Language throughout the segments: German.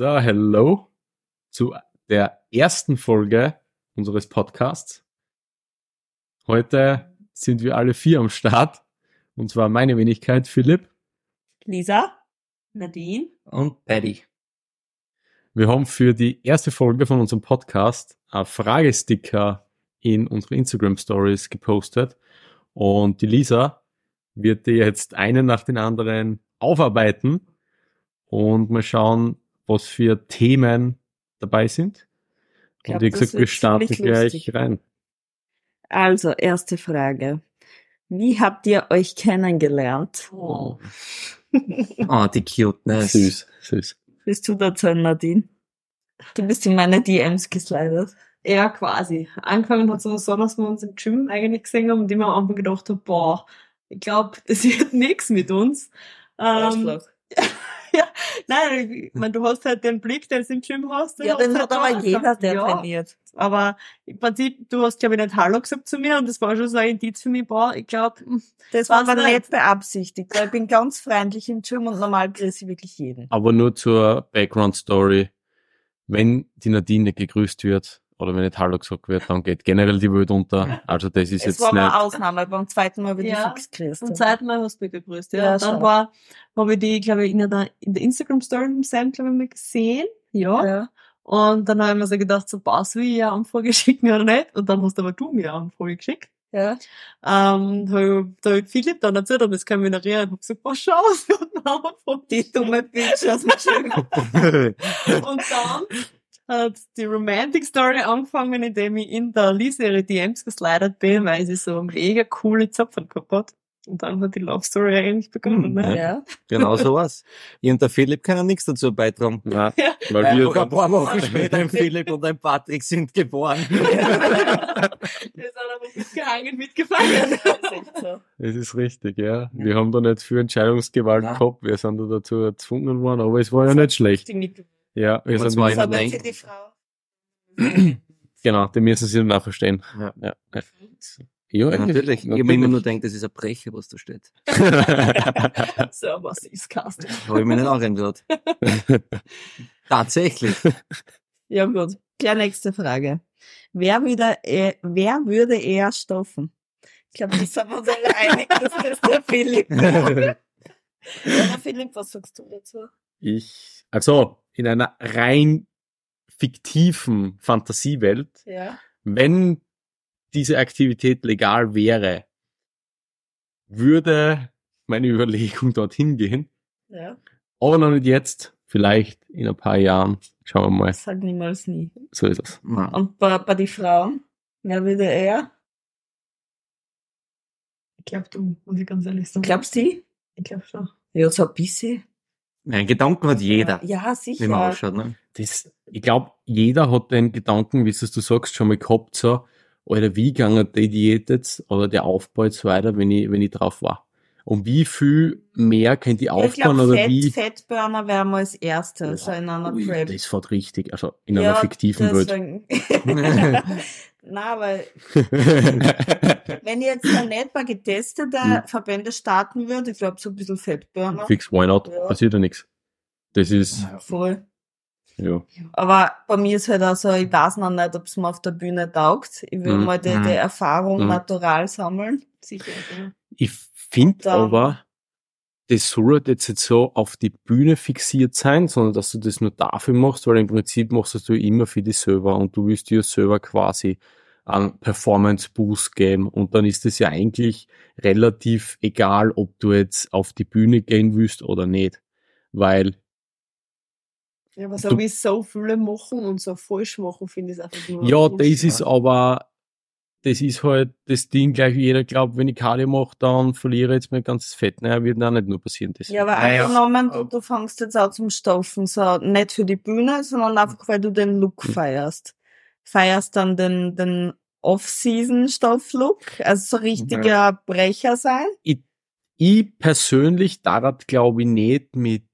So, hello zu der ersten Folge unseres Podcasts. Heute sind wir alle vier am Start. Und zwar meine Wenigkeit, Philipp. Lisa, Nadine und Paddy. Wir haben für die erste Folge von unserem Podcast ein Fragesticker in unsere Instagram Stories gepostet. Und die Lisa wird dir jetzt einen nach den anderen aufarbeiten und mal schauen, was für Themen dabei sind. Glaub, und wie gesagt, wir starten gleich lustig. rein. Also, erste Frage. Wie habt ihr euch kennengelernt? Oh, oh die Cuteness. Süß, süß. Bist du dazu, Nadine? Du bist in meine DMs geslidet. Ja, quasi. Angefangen hat es so, dass wir uns im Gym eigentlich gesehen haben und immer am Anfang gedacht haben, boah, ich glaube, das wird nichts mit uns. Ähm, ja, nein, ich meine, du hast halt den Blick, den du im Gym hast. Ja, den hat halt aber jeder, der ja, trainiert. Aber im Prinzip, du hast, glaube ich, nicht Hallo gesagt zu mir und das war schon so ein Indiz für mich, boah, ich glaube, das war aber nicht beabsichtigt, weil ich bin ganz freundlich im Gym und normal grüße ich wirklich jeden. Aber nur zur Background Story. Wenn die Nadine gegrüßt wird, oder wenn nicht Hallo gesagt wird, dann geht generell die Welt unter. Also das ist es jetzt war nicht... eine Ausnahme, beim zweiten Mal wird ja, ich fix gegrüßt. Beim zweiten Mal hast du mich gegrüßt, ja. ja dann schon. war, habe ich die, glaube ich, in der, in der Instagram-Story vom Sam, glaube ich, mal gesehen. Ja. ja. Und dann habe ich mir so gedacht, so, passt wie ich eine Anfrage schicken oder nicht? Und dann hast aber du mir eine Anfrage geschickt. Ja. Ähm, da habe ich Philipp dann erzählt, aber das kann ich mich erinnern. Ich habe gesagt, boah, schau, sie hat einen Namen Die dumme Bitch aus dem Gym. Und dann hat die Romantic Story angefangen, indem ich in der Lisa ihre DMs geslidet bin, weil sie so mega coole Zopfen gehabt hat. Und dann hat die Love Story eigentlich begonnen. Ne? Ja. Genau sowas. Ich und der Philipp können nichts dazu beitragen. Nein, ja. weil wir ein paar Wochen später ein Philipp und ein Patrick sind geboren. wir sind aber mitgehangen, mitgefallen. Das ist richtig, ja. Wir haben da nicht für Entscheidungsgewalt ja. gehabt. Wir sind da dazu gezwungen worden, aber es war ja nicht schlecht. Ja, wir sind zwei aber für die Frau. genau, die müssen sie dann auch verstehen. Ja. ja. ja. Ja, natürlich. Ich habe immer nur gedacht, das ist ein Brecher, was da steht. so, was ist Casting? Habe ich mir nicht angehört. Tatsächlich. Ja, gut. Ja, nächste Frage. Wer, würde, äh, wer würde eher stoffen? Ich glaube, das sind wir uns alle einig, dass das der Philipp ja, Philipp, was sagst du dazu? Ich, also in einer rein fiktiven Fantasiewelt, ja. wenn diese Aktivität legal wäre, würde meine Überlegung dorthin gehen. Ja. Aber noch nicht jetzt, vielleicht in ein paar Jahren. Schauen wir mal. Sag niemals nie. So ist es. Und bei, bei den Frauen, wer würde er? Ich glaube, du, muss ich ganz ehrlich sagen. Glaubst du? Ich glaube schon. Ja, so ein bisschen. Nein, Gedanken hat jeder. Ja, sicher. Wie man ausschaut, ne? Das, ich glaube, jeder hat den Gedanken, wie es du sagst, schon mal gehabt, so, Alter, wie gegangen die Diät jetzt oder der Aufbau jetzt weiter, wenn ich, wenn ich drauf war? Und wie viel mehr könnt ihr aufbauen glaub, oder Fett, wie? Fettburner wären wir als erstes, ja, so in einer ui, Prep. Das fährt richtig, also in ja, einer fiktiven Welt. Na, weil wenn ich jetzt ein nicht mal getestete hm. Verbände starten würde, ich glaube so ein bisschen Fettburner. Fix, why not? Ja. Passiert ja nichts. Das ist. Ja, voll. Ja. Aber bei mir ist halt auch so, ich weiß noch nicht, ob es mir auf der Bühne taugt. Ich will mhm. mal die, die mhm. Erfahrung mhm. natural sammeln. Sicher. Ich finde aber, das soll jetzt nicht so auf die Bühne fixiert sein, sondern dass du das nur dafür machst, weil im Prinzip machst du das immer für dich selber und du willst dir selber quasi einen Performance Boost geben und dann ist es ja eigentlich relativ egal, ob du jetzt auf die Bühne gehen willst oder nicht, weil ja, aber so viele machen und so falsch machen, finde ich es einfach nur. Ja, das ist aber, das ist halt das Ding, gleich wie jeder glaubt, wenn ich Cardio mache, dann verliere ich jetzt mein ganzes Fett. Naja, wird auch nicht nur passieren. Das. Ja, aber naja. angenommen, du, du fängst jetzt auch zum Stoffen, so nicht für die Bühne, sondern einfach, weil du den Look hm. feierst. Feierst dann den, den Off-Season-Stoff-Look, also so richtiger ja. Brecher sein? Ich, ich persönlich, da glaube ich nicht mit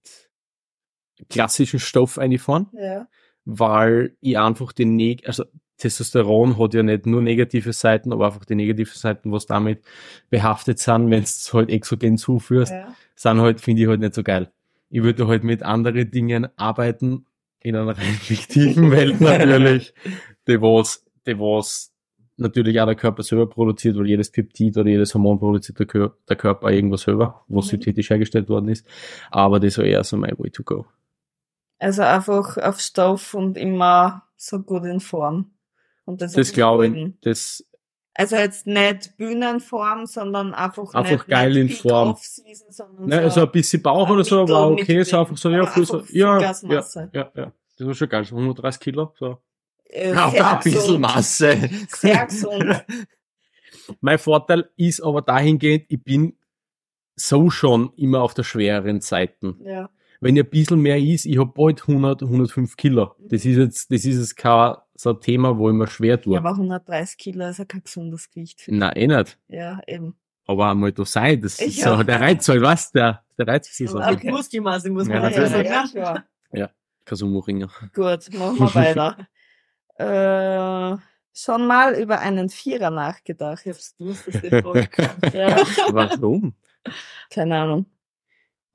klassischen Stoff einfahren, ja. weil ich einfach den, Neg also Testosteron hat ja nicht nur negative Seiten, aber einfach die negativen Seiten, was damit behaftet sind, wenn es halt exogen zuführst, ja. sind halt, finde ich halt nicht so geil. Ich würde halt mit anderen Dingen arbeiten, in einer rein fiktiven Welt natürlich, die was, die was natürlich auch der Körper selber produziert, weil jedes Peptid oder jedes Hormon produziert der, Kör der Körper irgendwas selber, was mhm. synthetisch hergestellt worden ist. Aber das war eher so mein Way to go. Also einfach auf Stoff und immer so gut in Form. Und das, das glaube ich, das, also jetzt nicht Bühnenform, sondern einfach Einfach geil in Form. Ne, so also ein bisschen Bauch oder so, war okay, so einfach so, ja, so, ja, ja, ja, ja. Das war schon geil, so 130 Kilo, so. Äh, ja, ein bisschen Masse. Sehr gesund. mein Vorteil ist aber dahingehend, ich bin so schon immer auf der schwereren Seite. Ja. Wenn ihr ein bisschen mehr ist, ich hab bald 100, 105 Kilo. Das ist jetzt, das ist jetzt kein so ein Thema, wo ich mir schwer tue. Ja, aber 130 Kilo ist ja kein gesundes Gewicht. Nein, eh nicht. Ja, eben. Aber einmal da sein, das ist so der Reiz, halt, was? Der, der Reiz ist so. Okay. Muskelmasse muss man ja, ja, ja, ja. ja. Kasumo-Ringer. Gut, machen wir weiter. äh, schon mal über einen Vierer nachgedacht. Ich hab's dass der ja. Warum? Keine Ahnung.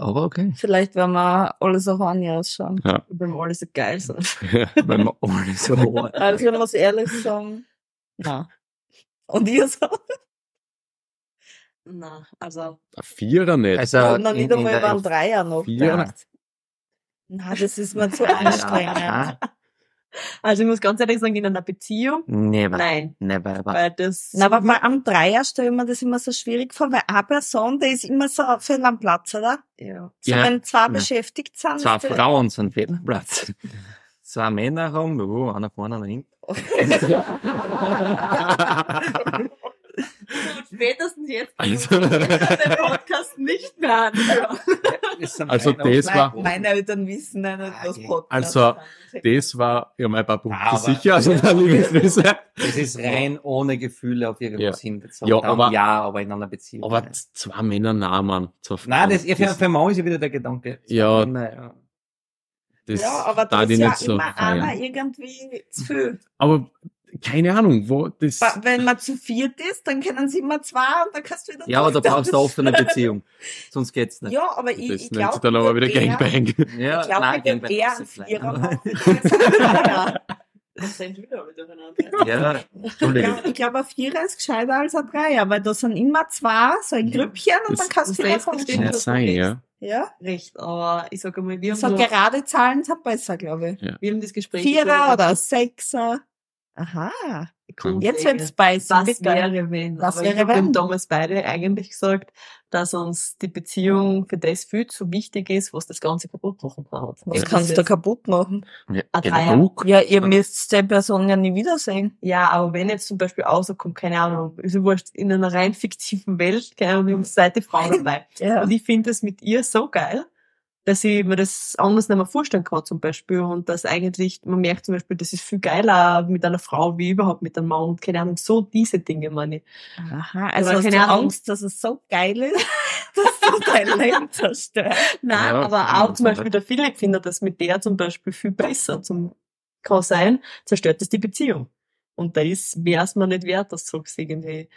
Aber okay. Vielleicht, wenn wir alle so horny ausschauen. Ja. Wenn wir alle so geil sind. Ja, wenn wir alle so horny Also, ich muss ehrlich sagen, na. Und ihr so? Na, also. Ein Vierer nicht. Also, ja, noch nicht einmal einen Dreier noch. Vierer. Na, das ist mir zu anstrengend. Also ich muss ganz ehrlich sagen, in einer Beziehung. Never. Nein. Never ever. Weil das. Na, aber bei einem Dreier stelle ich mir das immer so schwierig vor, weil eine Person, die ist immer so fehl am Platz, oder? Ja. So, ja. wenn zwei ja. beschäftigt sind. Zwei Frauen sind fehl am Platz. Zwei Männer haben, oh, einer vorne, einer hinten. spätestens jetzt also, den Podcast nicht mehr anhören. Also das war... Meine Eltern wissen ja nicht, was Podcast Also das war ja mein paar Punkte sicher. Also da Das ist rein ohne Gefühle auf irgendwas ja. hinbezogen. Ja, aber, ja, aber in einer Beziehung. Aber ja. zwei Männer nah, Mann. Nein, das, für, für Mann ist ja wieder der Gedanke. Ja. ja. Das ja, aber das ist ja so immer einer irgendwie zu viel. Aber keine Ahnung, wo das. Wenn man zu viert ist, dann können sie immer zwei und dann kannst du wieder. Ja, aber da brauchst du oft eine Beziehung. Sonst geht's nicht. Ja, aber ich, das ich glaube. dann aber wieder Gangbang. Ja, ich glaube, nein, Gangbang eher ein Vierer machen. Das sind wieder Ja, Entschuldigung. Ich glaube, ein Vierer ist gescheiter als ein Dreier, weil da sind immer zwei, so ein Grüppchen und dann kannst du wieder verstehen. Ja, sein, ja. Ja. Recht, aber ich sage mal, wir haben. So gerade Zahlen sind besser, glaube ich. Ja. Wir haben das Gespräch. Vierer oder Sechser. Aha. Jetzt wird's spicy. Was bitte. wäre, wenn? Was Aber wäre, wir haben damals beide eigentlich gesagt, dass uns die Beziehung für das viel zu wichtig ist, was das Ganze kaputt machen kann. Was kannst du kaputt machen? Ja, genau. ja ihr müsst die Person ja nie wiedersehen. Ja, aber wenn jetzt zum Beispiel rauskommt, keine Ahnung, ist ja wurscht, in einer rein fiktiven Welt, keine Ahnung, haben Seite Frau dabei. ja. Und ich finde das mit ihr so geil, dass ich mir das anders nicht mehr vorstellen kann zum Beispiel und dass eigentlich, man merkt zum Beispiel, das ist viel geiler mit einer Frau wie überhaupt mit einem Mann und keine Ahnung, so diese Dinge meine ich. Aha, also hast keine du Ahnung. Angst, dass es so geil ist, dass du dein Leben zerstört. Nein, ja, aber auch zum Beispiel der Philipp findet das mit der zum Beispiel viel besser zum, kann sein, zerstört das die Beziehung. Und da ist, wäre es mir nicht wert, das zurück irgendwie.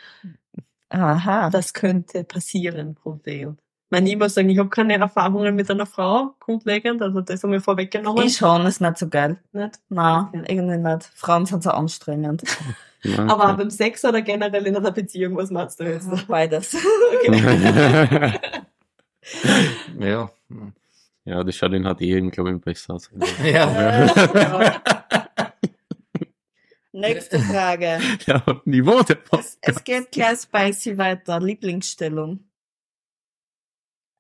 Aha. Das könnte passieren, Problem meine, ich muss sagen, ich habe keine Erfahrungen mit einer Frau, grundlegend, also das haben wir vorweggenommen. Ich schon, ist nicht so geil. Nicht? Nein, okay. irgendwie nicht. Frauen sind so anstrengend. Ja, Aber beim Sex oder generell in einer Beziehung, was meinst du jetzt? Beides. ja. Ja, das schaut in HD, glaube ich, besser aus. ja. Nächste Frage. Ja, Niveau der es, es geht gleich spicy weiter. Lieblingsstellung.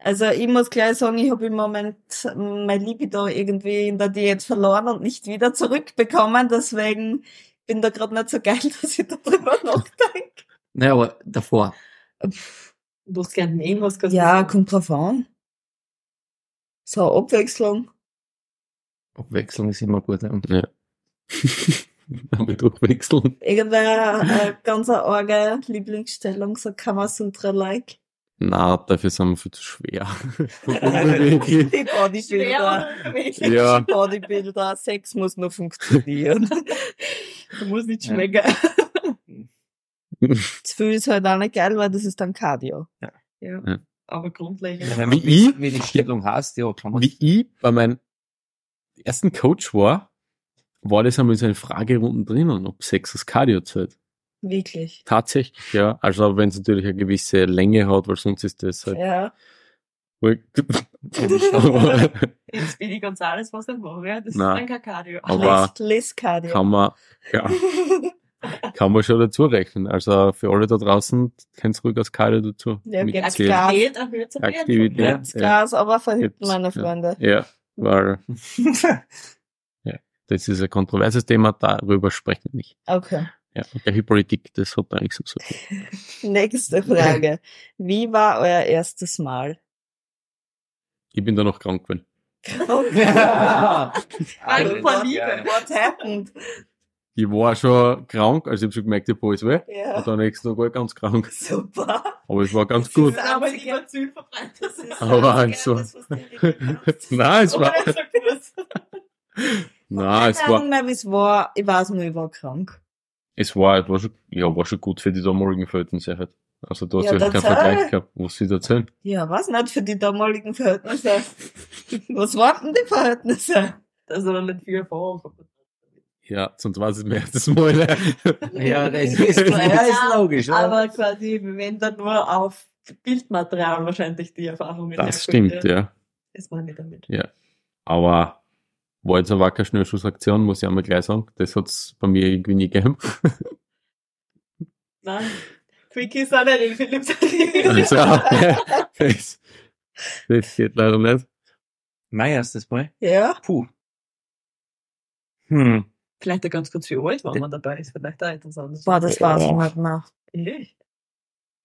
Also ich muss gleich sagen, ich habe im Moment mein Libido irgendwie in der Diät verloren und nicht wieder zurückbekommen. Deswegen bin da gerade nicht so geil, dass ich darüber nachdenke. Naja, aber davor. Du hast gerne nehmen, was kannst Ja, kommt drauf an. So, Abwechslung. Abwechslung ist immer gut. Ja. ja. Damit durchwechseln. Irgendwer äh, ganz eine arge Lieblingsstellung, so Kamasutra-like. Na, dafür sind wir viel zu schwer. die Bodybuilder. Ja. Bodybuilder. Sex muss nur funktionieren. du musst nicht schmecken. Das viel ist halt auch nicht geil, weil das ist dann Cardio. Ja. ja. ja. Aber grundlegend. Ja, wie ich, wie die Stellung hast, ja, klar. Wie ich bei meinem ersten Coach war, war das einmal so eine Fragerunden drinnen, ob Sex das Cardio zählt. Wirklich. Tatsächlich, ja. Also wenn es natürlich eine gewisse Länge hat, weil sonst ist das halt. Ja. Jetzt bin ich Gonzales, was denn mache, ja? Das Nein. ist dann kein Cardio. Aber Liz Cardio. kann man, ja, kann man schon dazu rechnen. Also für alle da draußen, könnt ruhig als Cardio dazu. Ja, klar. Aktivität erhöht Aktivität. Ja. Gas, aber verhüten Jetzt, meine ja. Freunde. Ja, weil, ja, das ist ein kontroverses Thema, darüber sprechen wir nicht. Okay. Ja, und der Politik, das hat da nichts so zu. Nächste Frage. Wie war euer erstes Mal? Ich bin da noch krank geworden. Angst vor Liebe. What happened? Ich war schon krank, also ich habe schon gemerkt, ich habe alles weh. Ja. Und dann nächsten Tag war ich ganz krank. Super. Aber es war ganz gut. Das Aber einzige- lieber Ziel verbrennt das ist. Aber also- Nein, es war, nein, es Ich weiß war, nicht mehr, wie es war. Ich weiß nur, ich war krank. Es war, war schon, ja, war schon gut für die damaligen Verhältnisse halt. Also da hast Ja, du halt keinen. Vergleich gehabt, was sie da erzählen. Ja, was nicht für die damaligen Verhältnisse. was waren die Verhältnisse? Das ist noch nicht viel Erfahrung. Ja, sonst war es mein erstes Mal. Ja, das ist, ja, ist logisch, oder? Aber quasi, wenn dann nur auf Bildmaterial wahrscheinlich die Erfahrungen Das stimmt, ja. Das meine ich damit. Aber war jetzt aber keine Schnellschussaktion, muss ich einmal gleich sagen. Das hat's bei mir irgendwie nie gegeben. Nein. Quickies sind nicht in Philips. Also, das, das geht leider nicht. Mein erstes Mal? Ja. Puh. Hm. Vielleicht auch ganz kurz wie alt, wenn man dabei ist. Vielleicht auch interessant. Boah, das war's ich nicht mehr. Echt?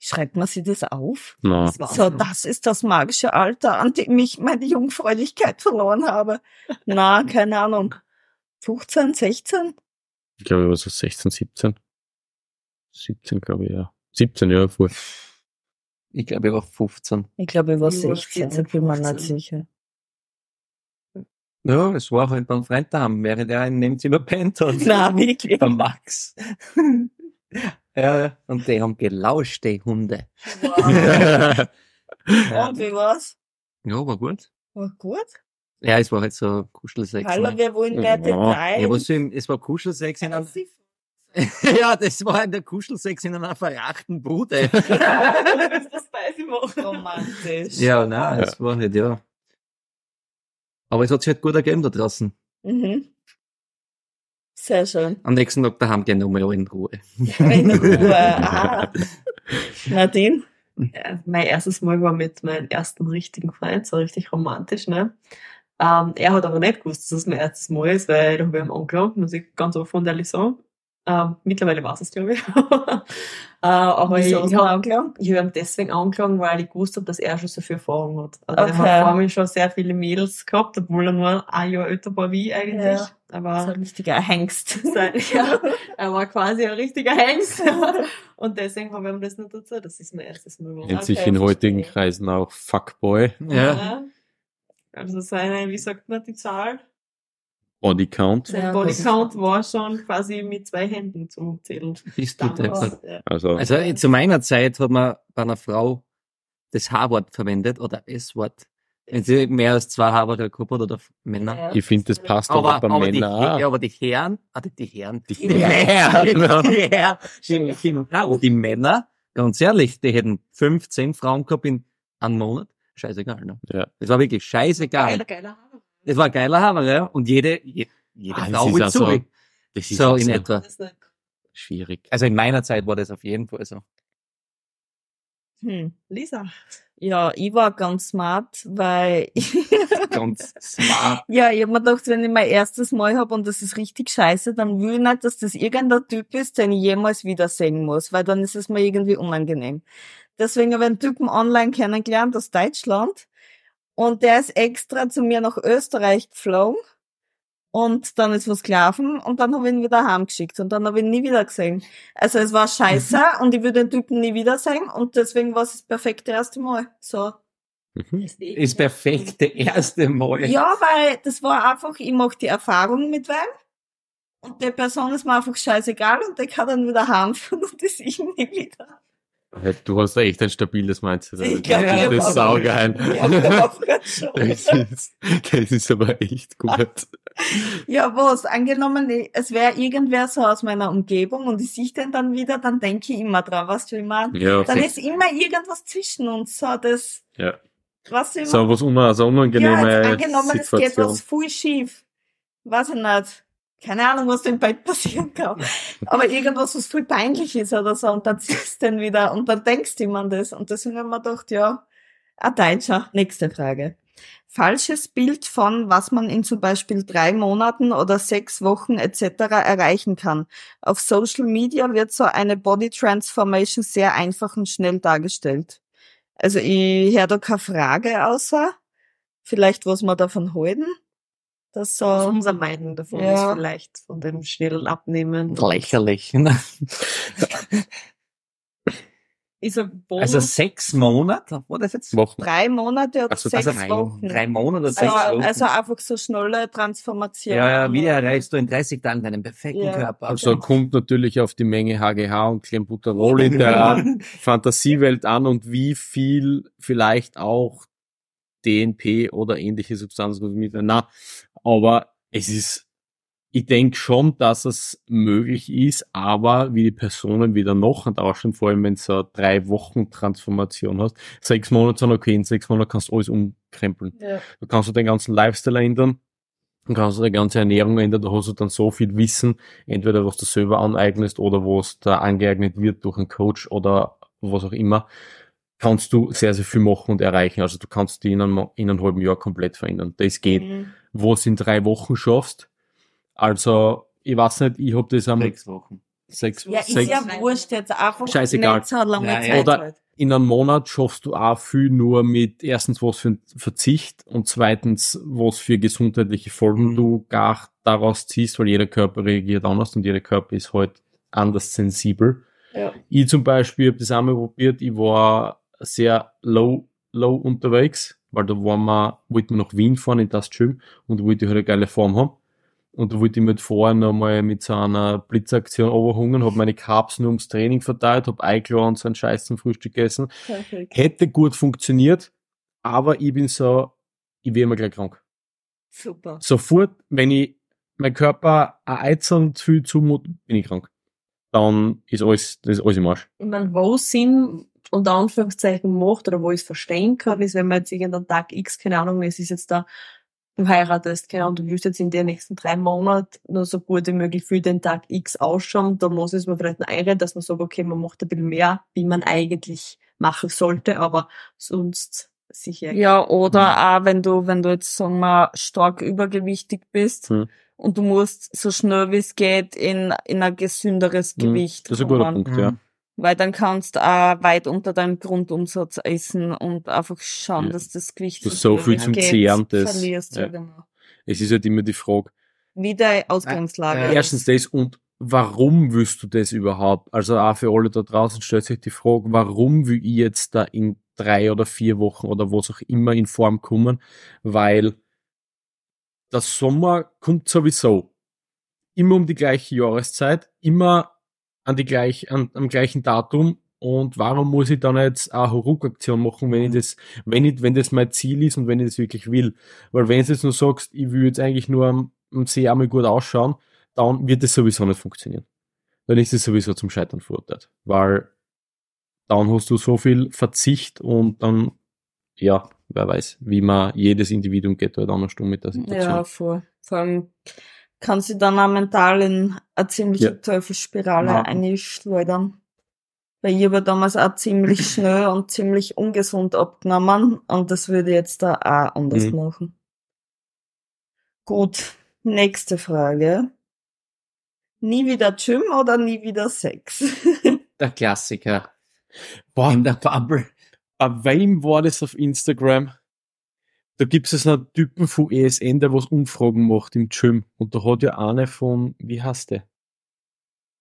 Schreibt man sich das auf? Na, Das So, das ist das magische Alter, an dem ich meine Jungfräulichkeit verloren habe. Na, keine Ahnung. 15, 16? ich glaube, ich war so 16, 17. 17, glaube ich, ja. 17, ja, voll. Ich glaube, ich war 15. Ich glaube, ich war Ich war 16, 14, ich bin mir nicht 15. sicher. Ja, es war halt beim Freund daheim, während er in dem Zimmer pennt hat. Na, wirklich. Beim Max. Ja, ja. Und die haben gelauscht, die Hunde. ja. Und wie war's? Ja, war gut. War gut? Ja, es war halt so Kuschelsex. Hallo, ne? wir wollen mehr Ja. Details. Ja, was im, es war Kuschelsex in einem, ja, das war der Kuschelsex in einer verrachten Bude. das weiß ich machen. Romantisch. ja, nein, es war halt, ja. Aber es hat sich halt gut ergeben da draußen. Mhm. Sehr schön. Am nächsten Tag daheim gehen nochmal in Ruhe. In Ruhe. Ah. Nadine? Ja, mein erstes Mal war mit meinem ersten richtigen Freund, so richtig romantisch, ne? Ähm, er hat aber nicht gewusst, dass es mein erstes Mal ist, weil da habe ich ihm angelangt, muss ich ganz offen und ehrlich sagen. Ähm, mittlerweile weiß es, glaube ich. äh, aber ich, ich habe angelangt? ich hab ihn deswegen angelangt, weil ich gewusst habe, dass er schon so viel Erfahrung hat. Also er Okay. hat vor mir schon sehr viele Mädels gehabt, obwohl er nur ein Jahr älter war wie ich eigentlich. Ja. Aber So ein richtiger Hengst. sein, ja, er war quasi ein richtiger Hengst. Und deswegen habe ich ihm das nicht dazu. Das ist mein erstes Mal. Nennt sich Okay, in heutigen. Kreisen auch Fuckboy, Ja. Also seine, wie sagt man die Zahl? Bodycount. Sein Ja, Bodycount war schon quasi mit zwei Händen zu zählen. Bist du. Ja. Also, Also äh, zu meiner Zeit hat man bei einer Frau das H-Wort verwendet oder S-Wort. Wenn sie mehr als zwei H-Wörter gehabt hat oder Männer. Ja. ich finde, das passt aber, Aber, bei aber, die, Männern auch. ja, aber die Herren, ah, die, die Herren, die, Die Herren. die Herren, die, die, die Männer, ganz ehrlich, die hätten 15 Frauen gehabt in einem Monat. Scheißegal, ne? Ja. Das war wirklich scheißegal. Geiler, geiler Hammer. Das war ein geiler Hammer, ja. Und jede, je, jede Ah, Frau ist will auch so- zurück. Das ist So auch in so etwa. Das ist nicht- schwierig. Also in meiner Zeit war das auf jeden Fall so. Hm. Lisa. Ja, ich war ganz smart, weil Ganz smart. ja, ich hab mir gedacht, wenn ich mein erstes Mal hab und das ist richtig scheiße, dann will ich nicht, dass das irgendein Typ ist, den ich jemals wiedersehen muss, weil dann ist es mir irgendwie unangenehm. Deswegen habe ich einen Typen online kennengelernt aus Deutschland und der ist extra zu mir nach Österreich geflogen und dann ist was gelaufen und dann habe ich ihn wieder heimgeschickt und dann habe ich ihn nie wieder gesehen. Also es war scheiße und ich würde den Typen nie wiedersehen und deswegen war es das perfekte erste Mal. So. Mhm. Ist perfekte erste Mal. Ja, weil das war einfach, ich mach die Erfahrung mit wem und die Person ist mir einfach scheißegal und der kann dann wieder heimfahren und das ich nie wieder. Du hast echt ein stabiles Mindset. Ich glaub, das ist. Ja, schon. Das ist, das ist aber echt gut. Ja, was? Angenommen, es wäre irgendwer so aus meiner Umgebung und ich sehe den dann wieder, dann denke ich immer dran, weißt du, meine? Ja, Dann ist immer irgendwas zwischen uns, so das, ja. was ich So was una, also Ja, unangenehme jetzt angenommen, es geht Situation. was voll schief. Weiß ich nicht. Keine Ahnung, was im Bett passieren kann. Aber irgendwas, was voll peinlich ist oder so. Und dann ziehst du den wieder und dann denkst du immer an das. Und deswegen haben wir gedacht, ja, ein Deutscher. Nächste Frage. Falsches Bild von, was man in zum Beispiel drei Monaten oder sechs Wochen etc. erreichen kann. Auf Social Media wird so eine Body Transformation sehr einfach und schnell dargestellt. Also ich höre da keine Frage außer, vielleicht was wir davon halten. Das Was so, unsere Meinung davon Ja. ist vielleicht von dem schnellen Abnehmen. Lächerlich. Bonus. Also sechs Monate? War das jetzt? Wochen. drei Monate oder Also sechs drei, Wochen. drei Monate oder also, sechs Wochen? also einfach so schnelle Transformation. ja, ja, wie erreichst du in 30 Tagen deinen perfekten Ja. Körper? Also kommt natürlich auf die Menge HGH und Clenbuterol in der Fantasiewelt an und wie viel vielleicht auch DNP oder ähnliche Substanzen mit. Na, aber es ist, ich denke schon, dass es möglich ist, aber wie die Personen wieder noch enttäuschen, vor allem wenn du so drei Wochen Transformation hast. Sechs Monate sind okay, in sechs Monaten kannst du alles umkrempeln. Ja. Du kannst du den ganzen Lifestyle ändern, du kannst du die ganze Ernährung ändern, da hast du dann so viel Wissen, entweder was du selber aneignest oder was da angeeignet wird durch einen Coach oder was auch immer, kannst du sehr, sehr viel machen und erreichen. Also du kannst die in einem, in einem halben Jahr komplett verändern. Das geht. Mhm. Wo es in drei Wochen schaffst. Also, ich weiß nicht, ich habe das am Sechs Wochen. sechs, Ja, ist sechs ja wurscht jetzt einfach Scheißegal. nicht so lange Ja, ja. Zeit. Oder- halt. in einem Monat schaffst du auch viel nur mit erstens was für ein Verzicht und zweitens was für gesundheitliche Folgen Mhm. du gar daraus ziehst, weil jeder Körper reagiert anders und jeder Körper ist halt anders sensibel. Ja. Ich zum Beispiel habe das einmal probiert, ich war sehr low, low unterwegs, weil da waren wir, wollte man nach Wien fahren in das Gym und da wollte ich halt eine geile Form haben. Und da wollte ich mit vorher nochmal mit so einer Blitzaktion overhungern, habe meine Carbs nur ums Training verteilt, habe eingeladen und so einen Scheiß zum Frühstück gegessen. Perfekt. Hätte gut funktioniert, aber ich bin so, ich werde immer gleich krank. Super. Sofort, wenn ich mein Körper ein Eizern zu viel zumut, bin ich krank. Dann ist alles, das ist alles im Arsch. Ich meine, wo Sinn unter Anführungszeichen macht oder wo ich es verstehen kann, ist, wenn man jetzt irgendeinen Tag X, keine Ahnung, es ist jetzt da, du heiratest, keine Ahnung, du willst jetzt in den nächsten drei Monaten nur so gut wie möglich für den Tag X ausschauen, da muss es mir vielleicht einreden, dass man sagt, okay, man macht ein bisschen mehr, wie man eigentlich machen sollte, aber sonst sicher. Ja, oder auch wenn du, wenn du jetzt, sagen wir, stark übergewichtig bist Hm. und du musst so schnell wie es geht in, in ein gesünderes Hm, Gewicht Das ist ein guter kommen. Punkt, ja. Weil dann kannst du auch weit unter deinem Grundumsatz essen und einfach schauen, Ja. dass das Gewicht Du so viel zum Zehren, das- verlierst. Ja. ja. genau. Es ist halt immer die Frage, Wie der Ausgangslage. Ist. Erstens das und warum willst du das überhaupt? Also auch für alle da draußen stellt sich die Frage, warum will ich jetzt da in drei oder vier Wochen oder was auch immer in Form kommen? Weil der Sommer kommt sowieso immer um die gleiche Jahreszeit, immer an die gleich, an, am gleichen Datum. Und warum muss ich dann jetzt eine Hauruck-Aktion machen, wenn ich das, wenn ich, wenn das mein Ziel ist und wenn ich das wirklich will? Weil wenn du jetzt nur sagst, ich will jetzt eigentlich nur am, am See einmal gut ausschauen, dann wird es sowieso nicht funktionieren. Dann ist es sowieso zum Scheitern verurteilt. Weil dann hast du so viel Verzicht und dann, ja, wer weiß, wie man jedes Individuum geht halt anders um mit der Situation. Ja, voll. Vor allem kann sie dann auch mental in eine ziemliche Ja. Teufelsspirale Ja. einschleudern. Weil ich habe damals auch ziemlich schnell und ziemlich ungesund abgenommen und das würde ich jetzt da auch anders Mhm. machen. Gut, nächste Frage. Nie wieder Gym oder nie wieder Sex? Der Klassiker. Boah, In der Bubble. bei wem war das auf Instagram? Da gibt es einen Typen von ESN, der was Umfragen macht im Gym. Und da hat ja eine von, wie heißt der?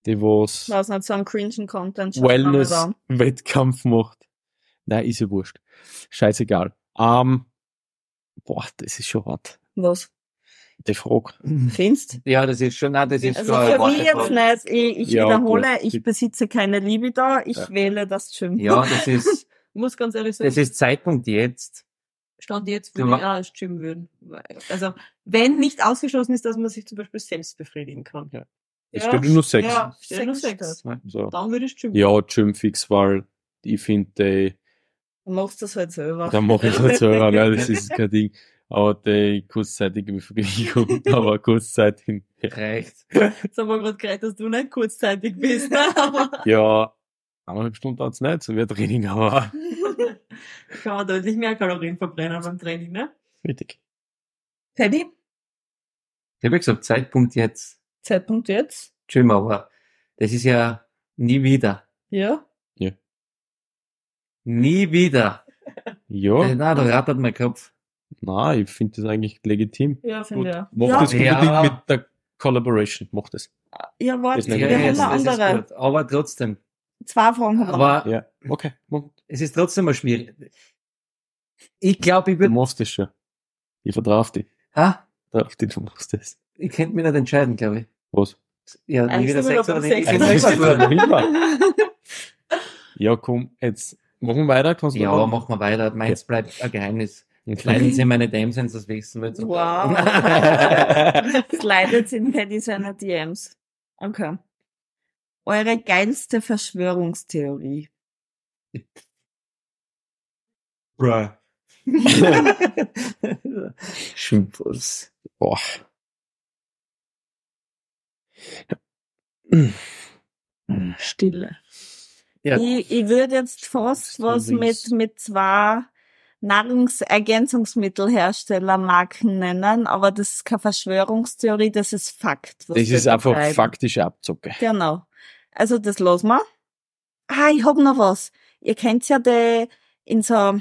Die was Was nicht so ein cringen Content. Wellness-Wettkampf macht. Nein, ist ja wurscht. Scheißegal. Ähm, boah, das ist schon hart. Was? Die Frage. Findest Ja, das ist schon, nein, das ist Also schon für mich jetzt nicht. Ich, ich Ja, wiederhole, gut. ich besitze keine Liebe da. Ich Ja. wähle das Gym. Ja, das ist, Ich muss ganz ehrlich sagen, das ist Zeitpunkt jetzt. Stand jetzt würde ich auch Gym würden. Also, wenn nicht ausgeschlossen ist, dass man sich zum Beispiel selbst befriedigen kann. Ja. Es steht nur Sex. Ja, steht nur Sex. So. Dann würde ich Gym Ja, Gym fix, weil ich finde, Du machst das halt selber. da mache ich halt selber, ne? das ist kein Ding. Aber die kurzzeitige Befriedigung, aber kurzzeitig, Reicht. Jetzt haben wir gerade geredet, dass du nicht kurzzeitig bist. Ne? Aber ja, eineinhalb Stunden hat's nicht, so wie ein Training, aber kann man deutlich mehr Kalorien verbrennen beim Training, ne? richtig. Paddy, Ich habe ja gesagt, Zeitpunkt jetzt. Zeitpunkt jetzt. Gym, aber das ist ja nie wieder. Ja. Nie wieder. Ja, Äh, Nein, da rattert mein Kopf. na, ich finde das eigentlich legitim. Ja, finde ich. auch. mach ja, das Ja. unbedingt mit der Collaboration, mach das. ja, warte, wir Ja, haben eine andere. Aber trotzdem. Zwei Fragen haben wir. Aber Ja, okay, es ist trotzdem mal schwierig. Ich glaube, ich Du würde. machst das schon. Ich vertraue auf dich. Ha? Vertrau auf dich, du machst das. Ich könnte mich nicht entscheiden, glaube ich. Was? Ja, nie Eigentlich wieder beim oder nicht. Ja, komm, jetzt machen wir weiter. Kannst du Ja, noch- machen wir weiter. Meins bleibt ein Geheimnis. Kleiden Sie meine Dams, wenn Sie das wissen wollt. Wow. Slidet in Paddy seine DMs. Okay. Eure geilste Verschwörungstheorie. Bruh. Schimpfos. Boah. Stille. Ja. Ich, ich würde jetzt fast was mit, mit zwei Nahrungsergänzungsmittelherstellermarken nennen, aber das ist keine Verschwörungstheorie, das ist Fakt. Das ist einfach faktische Abzocke. Genau. Also das lassen wir. Ah, ich hab noch was. Ihr kennt ja die, in so,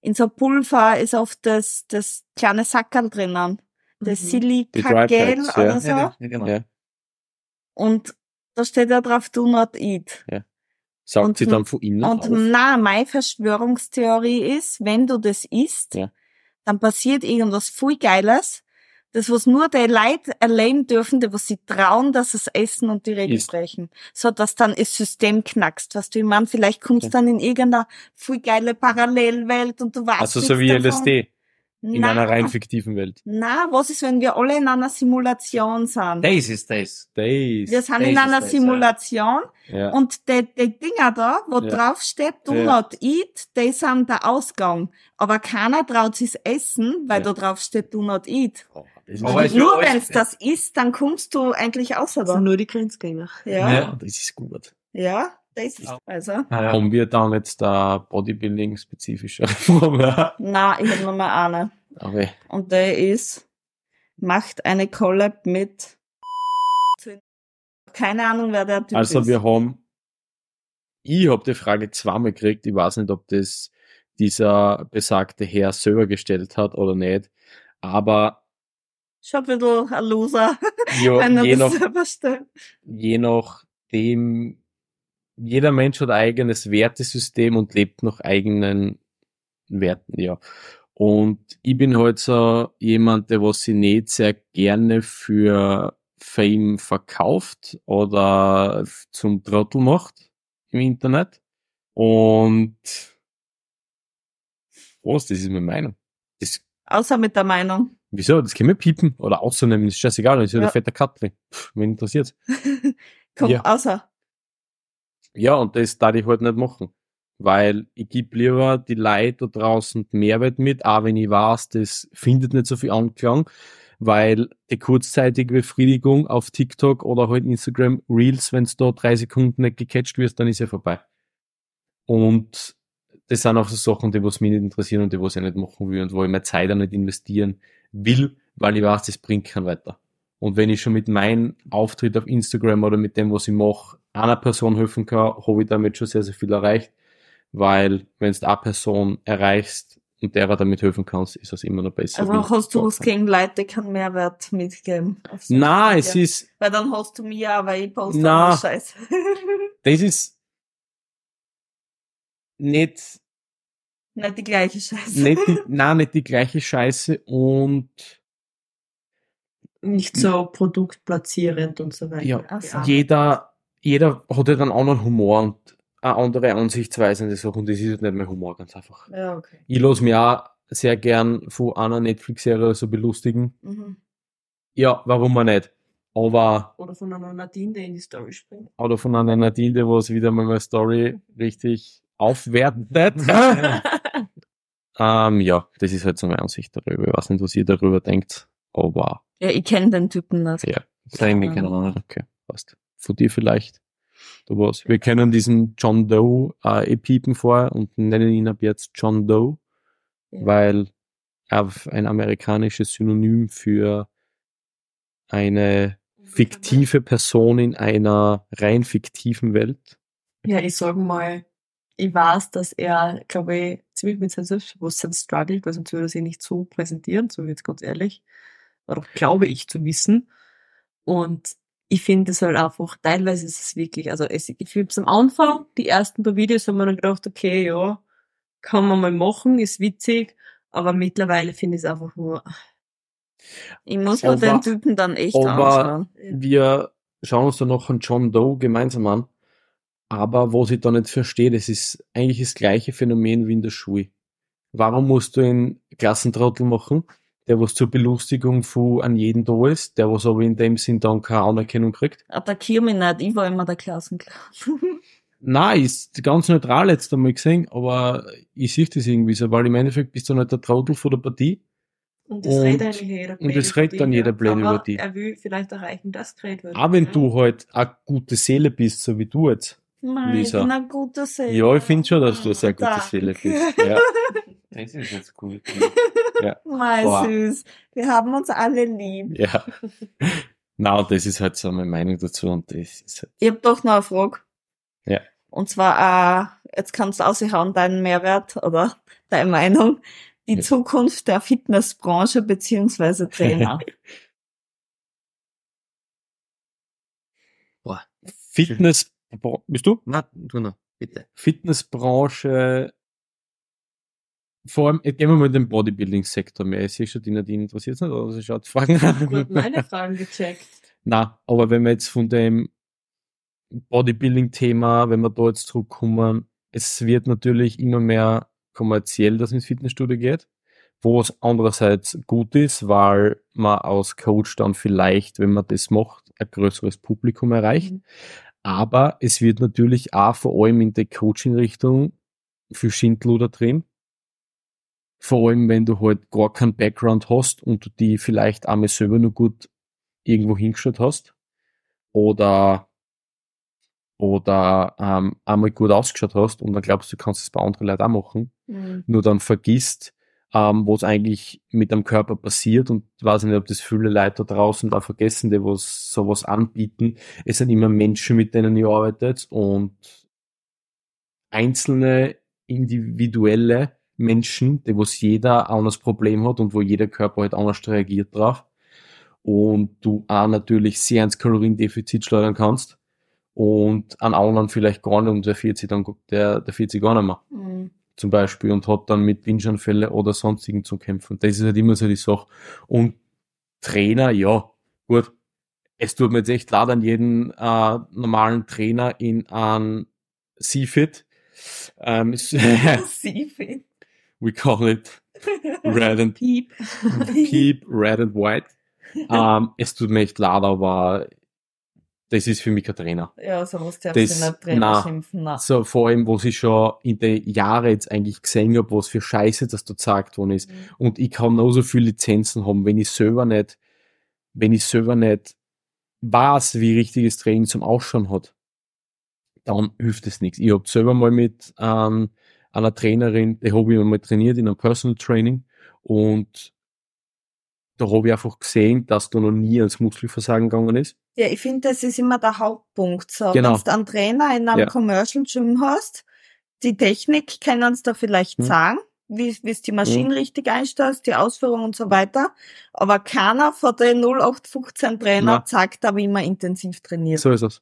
in so Pulver ist oft das, das kleine Sackerl drinnen. Das Mhm. Silikagel oder ja. so. Ja, ja, genau. Ja. Und da steht ja drauf, do not eat. Sagt Und- sie dann von innen Und auf. na, meine Verschwörungstheorie ist, wenn du das isst, Ja. dann passiert irgendwas viel Geiles. Das, was nur die Leute erleben dürfen, die was sie trauen, dass es essen und die Regeln Ist. brechen. So, dass dann das System knackst. Was du, ich mein, vielleicht kommst du dann in irgendeiner viel geile Parallelwelt und du weißt Also so wie davon. LSD in Na, einer rein fiktiven Welt. Na, was ist, wenn wir alle in einer Simulation sind? Das ist das. Das. Wir sind das in ist einer das. Simulation Ja. und die, die Dinger da, wo Ja. drauf steht, do Ja. not eat, die sind der Ausgang. Aber keiner traut sich's essen, weil Ja. da drauf steht, do not eat. Ist, nur wenn es das isst, dann kommst du eigentlich außer Das da. sind nur die Grenzgänger. Ja, ja, Ja. das ist gut. das ist, also. Ah, ja. Haben wir dann jetzt da Bodybuilding-spezifische Form? Ja. Na, ich habe noch mal eine. Aber Und der ist, macht eine Collab mit, keine Ahnung, wer der Typ also ist. wir haben, ich habe die Frage zweimal gekriegt, ich weiß nicht, ob das dieser besagte Herr selber gestellt hat oder nicht, aber Schon ein bisschen ein Loser, ja, wenn er je, das nach, je nachdem, jeder Mensch hat ein eigenes Wertesystem und lebt nach eigenen Werten, ja. Und ich bin halt so jemand, der was sie nicht sehr gerne für Fame verkauft oder zum Trottel macht im Internet. Und was, das ist meine Meinung. Das, Außer mit der Meinung. Wieso? Das können wir piepen oder auszunehmen, ist scheißegal, das ist ja Ja. der fette Cut drin. Pff, wen interessiert's? Komm, Ja. außer. Ja, und das darf ich halt nicht machen. Weil ich gebe lieber die Leute da draußen Mehrwert mit, auch wenn ich weiß, das findet nicht so viel Anklang, weil die kurzzeitige Befriedigung auf TikTok oder halt Instagram Reels, wenn da drei Sekunden nicht gecatcht wirst, dann ist ja vorbei. Und das sind auch so Sachen, die was mich nicht interessieren und die was ich nicht machen will und wo ich meine Zeit auch nicht investieren will, weil ich weiß, das bringt keinen weiter. Und wenn ich schon mit meinem Auftritt auf Instagram oder mit dem, was ich mache, einer Person helfen kann, habe ich damit schon sehr, sehr viel erreicht. Weil, wenn du eine Person erreichst und derer damit helfen kannst, ist das immer noch besser. Also hast du was gegen Leute, die keinen Mehrwert mitgeben. Na, Media. es ist, Weil dann hast du mich ja, weil ich poste Na. auch Scheiße. das ist nicht, Nicht die gleiche Scheiße. nicht die, nein, nicht die gleiche Scheiße und Nicht so produktplatzierend und so weiter. Ja, gearbeitet. jeder, jeder hat halt einen anderen Humor und eine andere Ansichtsweise an die Sache und das ist halt nicht mein Humor, ganz einfach. Ja, okay. Ich lasse mich auch sehr gern von einer Netflix-Serie so belustigen. Mhm. Ja, warum auch nicht? Aber, Oder von einer Nadine, die in die Story springt. oder von einer Nadine, wo es wieder mal meine Story richtig aufwertet. ähm, ja, das ist halt so meine Ansicht darüber. Ich weiß nicht, was ihr darüber denkt, aber Ja, ich kenne den Typen nicht. ja, Sag mir keine Ahnung. okay, passt. Von dir vielleicht. Du was. Wir kennen diesen John Doe äh, eh piepen vorher und nennen ihn ab jetzt John Doe, Ja. weil er ein amerikanisches Synonym für eine fiktive Person in einer rein fiktiven Welt. Ja, ich sag mal, ich weiß, dass er, glaube ich, ziemlich mit seinem Selbstbewusstsein struggelt, weil sonst würde er sich nicht so präsentieren, so jetzt ganz ehrlich. Oder glaube ich zu wissen. Und ich finde es halt einfach, teilweise ist es wirklich, also es, ich finde am Anfang, die ersten paar Videos haben wir dann gedacht, okay, ja, kann man mal machen, ist witzig, aber mittlerweile finde ich es einfach nur, Ich muss mir den Typen dann echt aber- anschauen. Wir schauen uns dann noch einen John Doe gemeinsam an. Aber was ich da nicht verstehe, das ist eigentlich das gleiche Phänomen wie in der Schule. Warum musst du einen Klassentrottel machen, der was zur Belustigung von an jeden da ist, der was aber in dem Sinn dann keine Anerkennung kriegt? Attackier mich nicht, ich war immer der Klassenclown. Nein, ist ganz neutral jetzt einmal gesehen, aber ich sehe das irgendwie so, weil im Endeffekt bist du nicht der Trottel von der Partie. und das Und- redet eigentlich jeder und blöd das über redet dann jeder aber über die. er will vielleicht erreichen, dass geredet wird. Auch wenn ja. du halt eine gute Seele bist, so wie du jetzt. Nein, Lisa. ich bin eine gute Seele. Ja, ich finde schon, dass du eine sehr gute Danke. Seele bist. Ja. Das ist jetzt gut. Mei, Boah. süß. Wir haben uns alle lieb. Ja. Na, das ist halt so meine Meinung dazu und das ist halt, Ich hab doch noch eine Frage. Ja. Und zwar, äh, jetzt kannst du aushauen, deinen Mehrwert oder deine Meinung. Die Ja. Zukunft der Fitnessbranche beziehungsweise Trainer. Fitness, bist du? Na, tu noch, bitte. Fitnessbranche, vor allem, gehen wir mal in den Bodybuilding-Sektor mehr. Ich sehe schon, die Nadine interessiert es nicht, oder sie schaut Fragen an. meine Fragen gecheckt. Na, aber wenn wir jetzt von dem Bodybuilding-Thema, wenn wir da jetzt zurückkommen, es wird natürlich immer mehr kommerziell, dass ins Fitnessstudio geht, wo es andererseits gut ist, weil man als Coach dann vielleicht, wenn man das macht, ein größeres Publikum erreicht. Mhm. Aber es wird natürlich auch vor allem in der Coaching-Richtung für Schindluder drin. Vor allem, wenn du halt gar keinen Background hast und du die vielleicht einmal selber nur gut irgendwo hingeschaut hast oder oder ähm, einmal gut ausgeschaut hast und dann glaubst du, du kannst es bei anderen Leuten auch machen, Mhm. nur dann vergisst, ähm, was eigentlich mit dem Körper passiert und weiß nicht, ob das viele Leute da draußen da vergessen, die was sowas anbieten. Es sind immer Menschen, mit denen ihr arbeitet und einzelne individuelle Menschen, die was jeder anderes Problem hat und wo jeder Körper halt anders reagiert drauf und du auch natürlich sehr ins Kaloriendefizit schleudern kannst und an anderen vielleicht gar nicht und der 40 dann, der, der 40 gar nicht mehr Mhm. Zum Beispiel und hat dann mit Windschanfälle oder sonstigen zu kämpfen. Das ist halt immer so die Sache. Und Trainer, ja, gut. Es tut mir jetzt echt leid an jeden äh, normalen Trainer in ein CFIT. Ähm, es- Sie fit. we call it red and Piep. keep red and white. Ähm, es tut mir echt leid, aber das ist für mich kein Trainer. Ja, sowas darf Das- sie nicht Trainer na. schimpfen. Na. So, vor allem, wo ich schon in den Jahren jetzt eigentlich gesehen habe, was für Scheiße das da gezeigt worden ist. Und ich kann noch so viele Lizenzen haben, wenn ich selber nicht, wenn ich selber nicht weiß, wie richtiges Training zum Ausschauen hat, dann hilft es nichts. Ich habe selber mal mit ähm, einer Trainerin, die habe ich mal trainiert in einem Personal Training und da habe ich einfach gesehen, dass da noch nie ans Muskelversagen gegangen ist. Ja, ich finde, das ist immer der Hauptpunkt. So, Genau. wenn du einen Trainer in einem Ja. Commercial Gym hast, die Technik können sie da vielleicht Hm. sagen, wie es die Maschinen richtig einstellst, die Ausführung und so weiter. Aber keiner von den 0815 Trainer Na. sagt da, wie man intensiv trainiert. So ist es.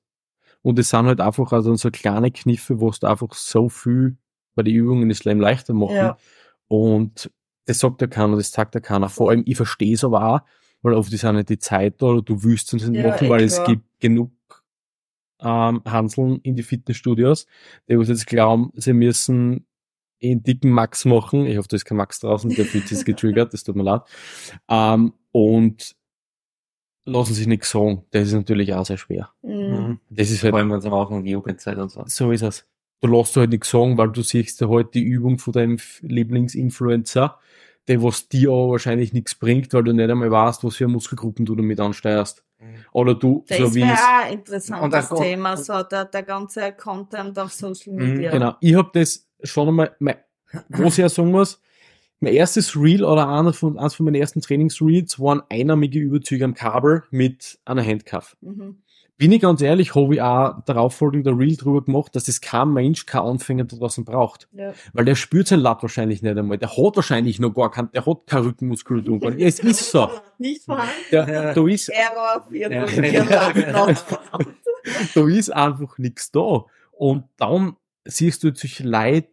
Und es sind halt einfach also so kleine Kniffe, wo es einfach so viel bei den Übungen das Leben leichter machen. Ja. Und das sagt ja keiner, das sagt ja keiner. Vor allem, ich verstehe es aber auch, weil oft ist auch nicht die Zeit da oder du willst es nicht Ja, machen, eh weil es klar. gibt genug ähm, Hanseln in die Fitnessstudios, die was jetzt glauben, sie müssen einen dicken Max machen. Ich hoffe, da ist kein Max draußen, der fühlt sich getriggert, das tut mir leid. Ähm, und lassen sich nichts sagen. Das ist natürlich auch sehr schwer. Mhm. Das ist halt Vor allem, wenn sie machen, die Jugendzeit und so. so ist es. Du lässt du halt nichts sagen, weil du siehst ja halt die Übung von deinem Lieblingsinfluencer, der was dir aber wahrscheinlich nichts bringt, weil du nicht einmal weißt, was für Muskelgruppen du damit ansteuerst. Oder du, Das so wie es, auch ein interessantes Thema, so der, der ganze Content auf Social Mhm, Media. genau, ich hab das schon einmal, mein, was ich ja sagen muss, mein erstes Reel oder einer von, eins von meinen ersten Trainingsreels waren einarmige Überzüge am Kabel mit einer Handcuff. Mhm. Bin ich ganz ehrlich, habe ich auch darauffolgender Reel drüber gemacht, dass das kein Mensch, kein Anfänger da draußen braucht. Ja. Weil der spürt sein Latt wahrscheinlich nicht einmal. Der hat wahrscheinlich noch gar keinen, der hat keine Rückenmuskulatur. Weil es ist so. Nicht vorhanden. Der, Ja. da, ist, Error 4. Ja. Ja. da ist einfach nichts da. Und dann siehst du solche Leute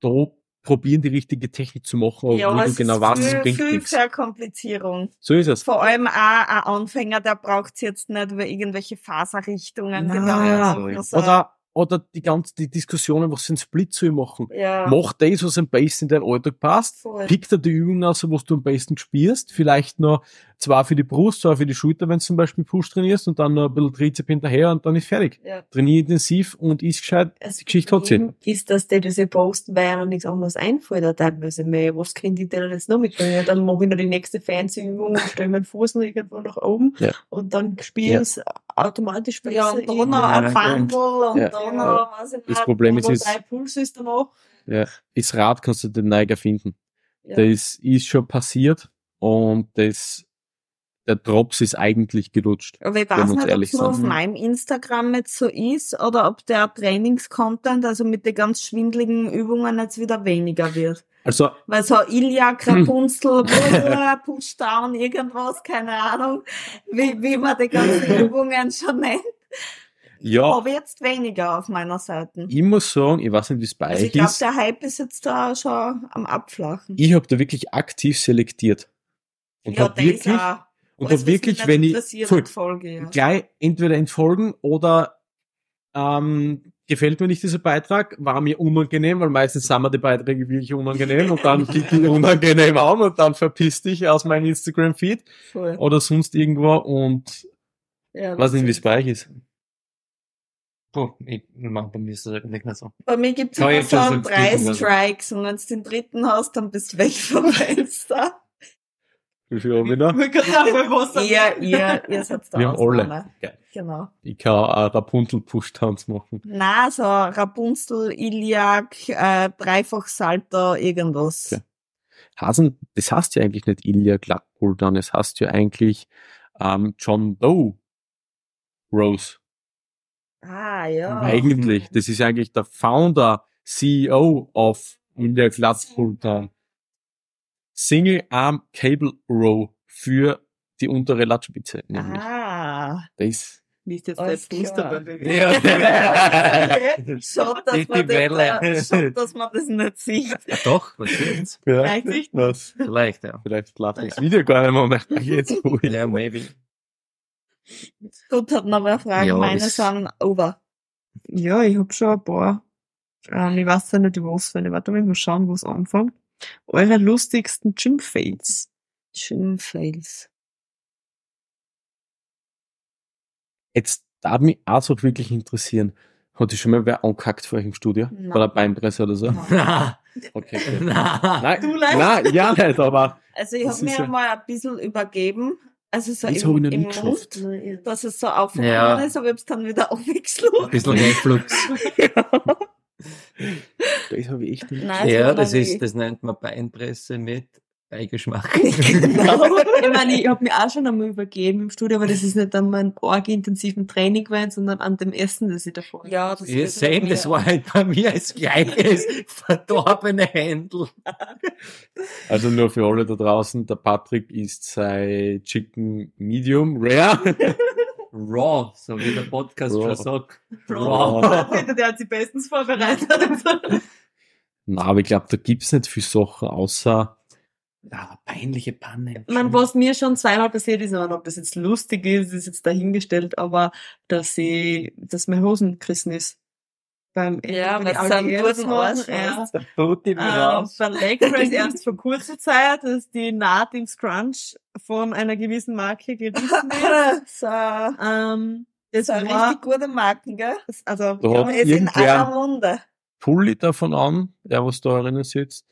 da probieren, die richtige Technik zu machen, Ja, wo du es genau weißt, es bringt viel nichts. Verkomplizierung. So ist es. Vor allem auch ein Anfänger, der braucht jetzt nicht über irgendwelche Faserrichtungen. Nein. Gedanken machen. Oder, oder die ganze, die Diskussionen, was sind Split zu machen. ja, Mach das, was am besten in deinen Alltag passt. voll. Pick dir die Übungen aus, was du am besten spürst. Vielleicht noch zwei für die Brust, zwei für die Schulter, wenn du zum Beispiel Push trainierst und dann noch ein bisschen Trizep hinterher und dann ist fertig. Ja. Trainier intensiv und ist gescheit. Das Die Geschichte hat sie. Ist, dass die diese posten, weil ja nichts anderes einfällt, oder teilweise mehr. Was können die denn jetzt noch mitbringen? Ja, dann mache ich noch die nächste fancy Übung und stelle meinen Fuß noch irgendwo nach oben. Ja. Und dann spiele Ja. ich es automatisch besser. Ja, und dann noch Ja, ein Bundle und Ja. dann noch, weiß ich Das Problem ist, drei Puls ist danach. ja, das Rad kannst du den Neiger finden. Ja. Das ist schon passiert und das, der Drops ist eigentlich gelutscht. Aber ich weiß nicht, ob es nur auf meinem Instagram jetzt so ist oder ob der Trainingscontent, also mit den ganz schwindligen Übungen jetzt wieder weniger wird. Also, Weil so Iliak, Rapunzel, Pushdown, irgendwas, keine Ahnung, wie, wie man die ganzen Übungen schon nennt. ja, Aber jetzt weniger auf meiner Seite. ich muss sagen, ich weiß nicht, wie es bei Also ich euch glaube, ist. der Hype ist jetzt da schon am Abflachen. Ich habe da wirklich aktiv selektiert. Und hab das wirklich, auch. Und was wirklich, wenn ich, voll, Folge, ja. gleich entweder entfolgen oder ähm, gefällt mir nicht dieser Beitrag, war mir unangenehm, weil meistens sind mir die Beiträge wirklich unangenehm und dann klicke ich unangenehm an und dann verpiss dich aus meinem Instagram-Feed oder sonst irgendwo und Ja, weiß nicht, wie es bei euch ist. Puh, ich mach bei mir ist das nicht so. Bei mir gibt's Ja, immer so es drei. Strikes und wenn du den dritten hast, dann bist du weg vom Fenster. Wie viel habe ich noch? ihr, ihr, ihr seid da Wir haben alle. Geil. Genau. Ich kann auch Rapunzel-Push-Tanz machen. Na, so Rapunzel, Iliak, äh, Dreifach Salto, irgendwas. Okay. Hasen, das heißt ja eigentlich nicht Ilya Glattpuldan, es heißt ja eigentlich ähm, John Doe Rose. Ah, ja. Eigentlich, das ist eigentlich der Founder, CEO of Ilya Glattpuldan. Single Arm Cable Row für die untere Latspitze. Nämlich. Ah. Das Nicht jetzt Alles der bewegen. Ja. Schade, dass, man das, schade, dass man das nicht sieht. Doch, was jetzt? Vielleicht nicht. Was? Vielleicht, ja. Vielleicht lacht das Video gar nicht mehr. mehr. Jetzt wohl. Ja, maybe. Gut, hat noch eine Frage. Ja, Meine das- sind over. Ja, ich hab schon ein paar. Ähm, ich weiß ja nicht, was für eine. Warte mal, mal schauen, wo es anfängt. Eure lustigsten Gym-Fails. Gym-Fails. Jetzt darf mich auch so wirklich interessieren. Hat dich schon mal wer angehackt vor euch im Studio? Nein. Bei der Beinpresse oder so? Na, Okay. Nein, Du leicht? nein, ja nicht, aber Also ich habe mir ja- mal ein bisschen übergeben. Also so Das im, noch im nie geschafft. Mund, dass es so aufgekommen Ja. ist, aber ich hab's dann wieder aufgeschlagen. Ein bisschen Reflux. Das habe ich echt nicht. Nein, Ja, das ist, das nennt man Beinpresse mit Beigeschmack. genau. ich meine, ich hab mich auch schon einmal übergeben im Studio, aber das ist nicht an meinem arg-intensiven Training gewesen, sondern an dem Essen, das ich davor Ja, das Ja, ist same, das war halt bei mir das gleiche, verdorbene Händel. Also nur für alle da draußen, der Patrick isst sein Chicken Medium Rare. Raw, so wie der Podcast Raw. schon sagt. Raw. Raw. Der hat sich bestens vorbereitet. Na, aber ich glaube, da gibt's nicht viel Sachen, außer Ja, peinliche Panne. Man, was mir schon zweimal passiert ist, und ob das jetzt lustig ist, ist jetzt dahingestellt, aber dass sie, dass meine Hosen gerissen ist. Beim Ja, es einen Alligators guten Arsch ja. hast. Der Booty Ähm, bei Leg Press erst vor kurzer Zeit, dass die Naht im Scrunch von einer gewissen Marke gerissen ist. so, Ähm, das so eine war, richtig gute Marken, gell? also, Ja, ist in aller Munde. Pulli davon an, der was da drinnen sitzt.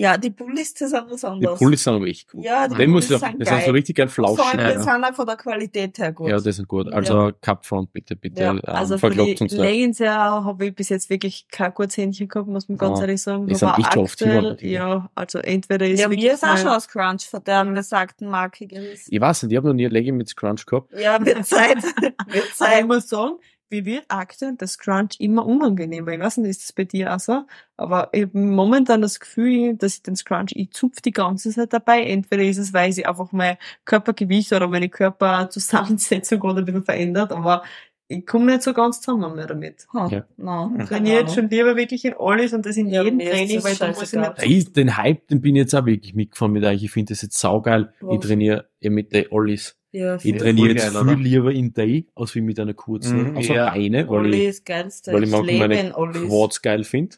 Ja, die Pullis, das sind was Die anderes. Pullis sind aber echt gut. Ja, die Den sind das sind so geil. richtig geil Vor allem, flauschig. die Ja. sind auch von der Qualität her gut. Ja, das sind gut. Also Cup Front bitte, bitte. Ja, ähm, also für die. Leggings ja habe ich bis jetzt wirklich kein gutes Händchen gehabt, muss man ganz Ja, ehrlich sagen. die sind echt oft aktuell, ja, also entweder ist Ja, mir wirklich ist auch schon aus Crunch von der besagten Marke gerissen. Ich weiß nicht, ich habe noch nie ein Legging mit Scrunch gehabt. Ja, wird Zeit. wird Aber ich Zeit. muss sagen, wie wird aktuell das Crunch immer unangenehmer. Ich weiß nicht, ist das bei dir auch so? Aber ich habe momentan das Gefühl, dass ich den Scrunch, ich zupf die ganze Zeit dabei. Entweder ist es, weil sich einfach mein Körpergewicht oder meine Körperzusammensetzung gerade ein bisschen verändert, aber ich komme nicht so ganz zusammen mehr damit. Hm, Ja. no, Ich trainiere jetzt schon lieber wirklich in alles und das in Ja, jedem Training, das weil da muss ich nicht den Hype, den bin ich jetzt auch wirklich mitgefahren mit euch. Ich finde das jetzt saugeil. Ich Was? trainiere ja mit den Ollis. Ja, Ich trainiere jetzt geil, viel oder? lieber in Day, als wie mit einer kurzen, Mhm, also ja. Beine, weil Olli ich, weil ich manchmal meine in Ollis. Quads geil finde.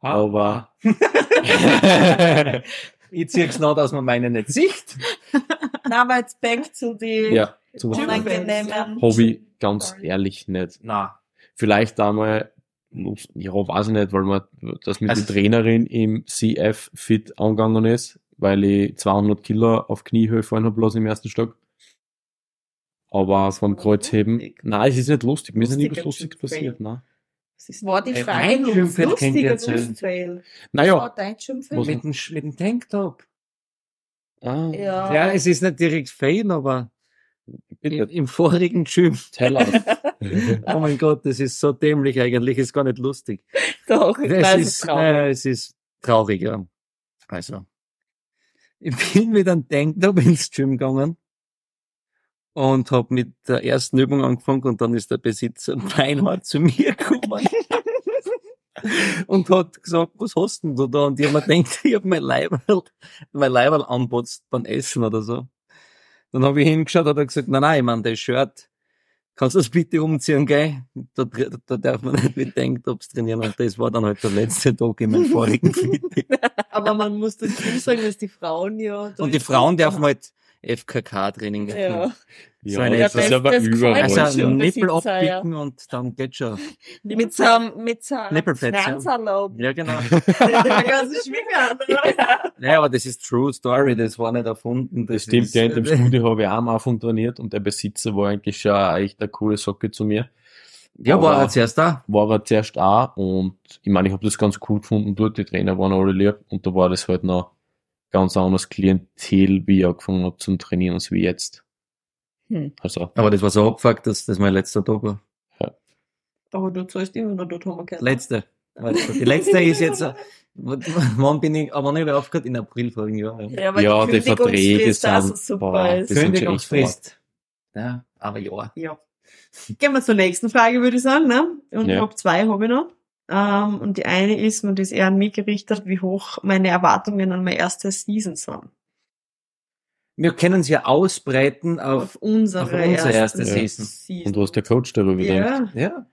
Aber, ich zieh's noch, dass man meine nicht sieht. Na, aber jetzt back zu die ja, zum unangenehmen. Hobby ganz ehrlich nicht. Na, Vielleicht einmal, ja, weiß ich nicht, weil man, das mit Also- der Trainerin im CF fit angegangen ist, weil ich 200 Kilo auf Kniehöhe fallen habe, bloß im ersten Stock. Aber vom Kreuzheben, lustig. nein, es ist nicht lustig. Mir ist nie was Lustiges Typ, passiert, nein. Das ist War die Frage, ob es war Naja, dein? Was- mit dem, mit dem Tanktop. ah, Ja. Ja, es ist nicht direkt Fail, aber bitte, im, im vorigen us. Oh mein Gott, das ist so dämlich eigentlich, ist gar nicht lustig. Doch, weiß ist, traurig. äh, es ist traurig, ja. Also, ich bin mit einem Tanktop ins Gym gegangen und hab mit der ersten Übung angefangen und dann ist der Besitzer beinhart zu mir gekommen und hat gesagt, was hast denn du da? Und ich hab mir gedacht, ich hab mein Leiberl, mein Leiberl anputzt beim Essen oder so. Dann habe ich hingeschaut und hat er gesagt, nein, nein, ich mein, das Shirt, kannst du das bitte umziehen, gell? Da, da, da darf man nicht mit Tanktops trainieren. Und das war dann halt der letzte Tag in meinem vorigen Fitness. Aber man muss dazu sagen, dass die Frauen ja. Und die Frauen dürfen halt FKK-Training. Ja. Ja, So eine- das ist aber überall. Also. Nippel ja. abpicken und dann geht's schon. Mit so einem, mit so einem Nippelpads, ja. Ja, genau. Der ganze Schwinger? Ja, aber das ist True Story, das war nicht erfunden. Das Das stimmt, ist, ja, in dem Studio habe ich auch am Anfang trainiert und der Besitzer war eigentlich schon echt eine coole Socke zu mir. Ja, war Aber- er zuerst da. war er zuerst auch und ich meine, ich habe das ganz cool gefunden dort, die Trainer waren alle lieb und da war das halt noch ganz anderes Klientel, wie ich angefangen habe zum Trainieren, als wie jetzt. Hm. Also, Aber das war so abgefuckt, dass das mein letzter Tag war. Aber du zahlst immer noch dort haben. Letzte. Letzte. Die letzte ist jetzt, wann bin ich, aber nicht aufgehört? In April vorigen Jahr. Ja. Ja, ja, die die Verträge sind, super boah, ist. Kündigungsfrist. Ja, aber ja. Ja. Gehen wir zur nächsten Frage, würde ich sagen, ne? Und Ja. ich hab zwei habe ich noch. Ähm, und die eine ist, und die ist eher an mich gerichtet, wie hoch meine Erwartungen an meine erste Season sind. Wir können sie ja ausbreiten auf, Auf unsere, auf unsere erste Ja. Season. Und was der Coach darüber denkt. Ja, Ja.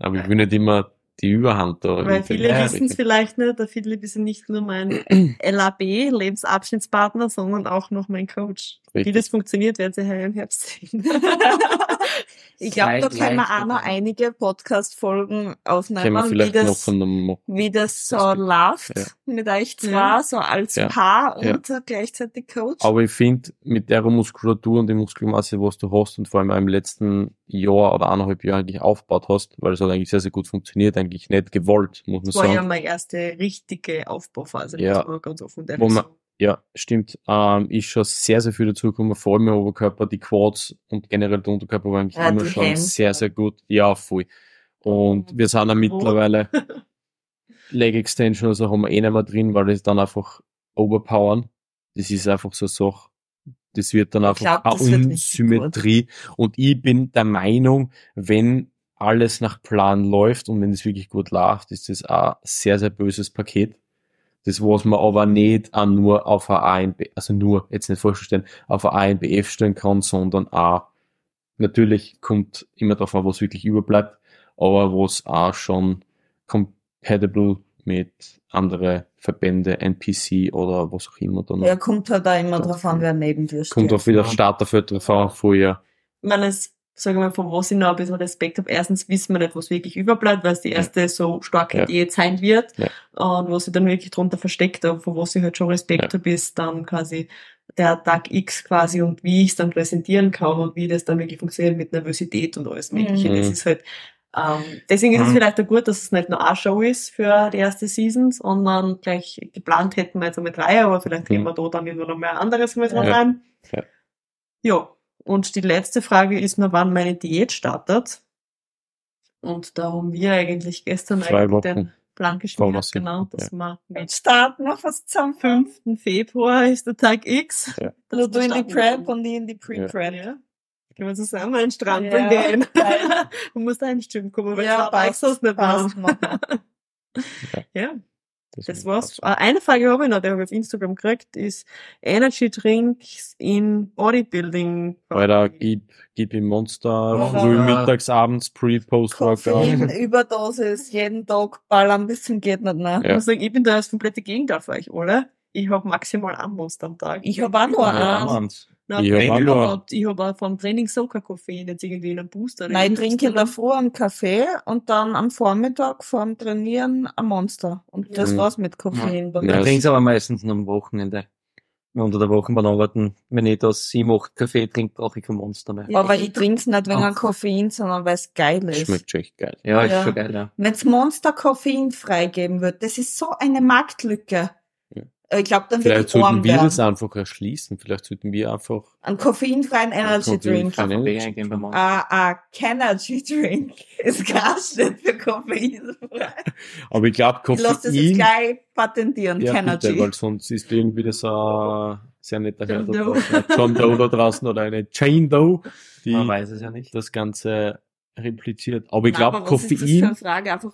Aber ich will nicht immer die Überhand da. weil viele Ja, wissen es vielleicht nicht, der Philipp ist ja nicht nur mein LAB, Lebensabschnittspartner, sondern auch noch mein Coach. Wie Richtig. das funktioniert, werden Sie heuer im Herbst sehen. Ich glaube, da können wir auch noch dabei. einige Podcast-Folgen aufnehmen, wie vielleicht noch das, von einem, wie das so Das läuft ja. mit euch zwei, Ja. so als Ja. Paar Ja. und gleichzeitig Coach. aber ich finde, mit der Muskulatur und der Muskelmasse, was du hast und vor allem auch im letzten Jahr oder eineinhalb Jahr eigentlich aufgebaut hast, weil es hat eigentlich sehr, sehr gut funktioniert, eigentlich nicht gewollt, muss man Das war sagen. ja meine erste richtige Aufbauphase, Ja. muss man ganz offen und ehrlich sagen. Ja, stimmt. Ähm, ist schon sehr, sehr viel dazugekommen, vor allem im Oberkörper, die Quads und generell der Unterkörper war eigentlich Ja, immer schon Hands. sehr, sehr gut. Ja, voll. Und wir sind auch mittlerweile Leg Extension, also haben wir eh nicht mehr drin, weil das dann einfach overpowern. Das ist einfach so eine Sache. Das wird dann Ich einfach glaub, eine das Unsymmetrie. Und ich bin der Meinung, wenn alles nach Plan läuft und wenn es wirklich gut läuft, ist das auch ein sehr, sehr böses Paket. Das, was man aber nicht auch nur auf ein ANB, also nur, jetzt nicht vorstellen, auf ein ANBF stellen kann, sondern auch, natürlich kommt immer darauf an, was wirklich überbleibt, aber was auch schon compatible mit andere Verbände, NPC oder was auch immer dann. Ja, kommt halt da immer drauf an, wer neben dir steht. Kommt auch wieder Starterfeld drauf an, vorher. Ich meine, es, sagen wir mal, von was ich noch ein bisschen Respekt habe. Erstens wissen wir nicht, was wirklich überbleibt, weil es die erste so starke Ja. Idee sein wird. Ja. Und was ich dann wirklich drunter versteckt habe, von was ich halt schon Respekt Ja. habe, ist dann quasi der Tag X quasi und wie ich es dann präsentieren kann und wie das dann wirklich funktioniert mit Nervosität und alles Mögliche. Mhm. Das ist halt, ähm, deswegen ist es Mhm. vielleicht auch gut, dass es nicht nur eine Show ist für die erste Season, sondern gleich geplant hätten wir jetzt einmal drei, aber vielleicht Mhm. nehmen wir da dann immer noch mehr anderes mit Ja. rein. Ja. Ja, und die letzte Frage ist nur, wann meine Diät startet. Und da haben wir eigentlich gestern Zwei eigentlich Wochen. den Plan was genau, dass wir mit Jetzt starten wir fast zusammen. 5. Februar ist der Tag X. Ja. Also du in die Prep und ich in die Pre-Prep. Ja. Können wir zusammen einen Strand Ja, gehen. geil. Man muss da ein Stimmen kommen, weil Ja, ja, passt das nicht passt, machen Ja, das ist war's. Äh, Eine Frage habe ich noch, die habe ich auf Instagram gekriegt, ist Energy Drinks in Bodybuilding. Alter, gib, gib ihm Monster, früh, mittags, abends, pre, post, Workout. Koffein, Überdosis, jeden Tag ballern bis zum geht nicht mehr. Ich Ja. muss sagen, ich bin da das komplette Gegenteil für euch alle. Ich habe maximal ein Monster am Tag. Ich hab auch nur Ja, eins. Na, Ich hab habe nur- ich hab auch vom Training so kein Koffein, jetzt irgendwie in einem Booster. Nein, ich trinke. Früh einen Kaffee und dann am Vormittag vorm Trainieren ein Monster. Und das Mhm. war's mit Koffein Ja, Ich trinke aber meistens nur am Wochenende. Unter der Woche beim Arbeiten, wenn ich das sieben, acht Kaffee trinke, brauche ich kein Monster mehr. Ja, Aber ich- ich trink's nicht wegen Ach. Koffein, sondern weil es geil ist. Schmeckt schon echt geil. Ja, ist Ja. schon geil, ja. Wenn's Monster Koffein freigeben wird, das ist so eine Marktlücke. Äh, Ich glaube, dann wird Vielleicht ich arm sollten wir werden. das einfach erschließen. Vielleicht sollten wir einfach Einen koffeinfreien Energy Drink. Koffeinfreien Kaffee Energy eingeben beim Mann. Ah, ah, Energy Drink. Ist gar nicht für koffeinfrei. Aber ich glaube, Ich lasse das jetzt Koffein, gleich patentieren. ja, Energy. bitte, weil sonst ist irgendwie das ein sehr netter Herr da John Doe. draußen. Ein John Doe da draußen oder eine Jane Doe, die Man weiß es ja nicht. das Ganze repliziert. Aber ich glaube, ist das für eine Koffein, Frage? Einfach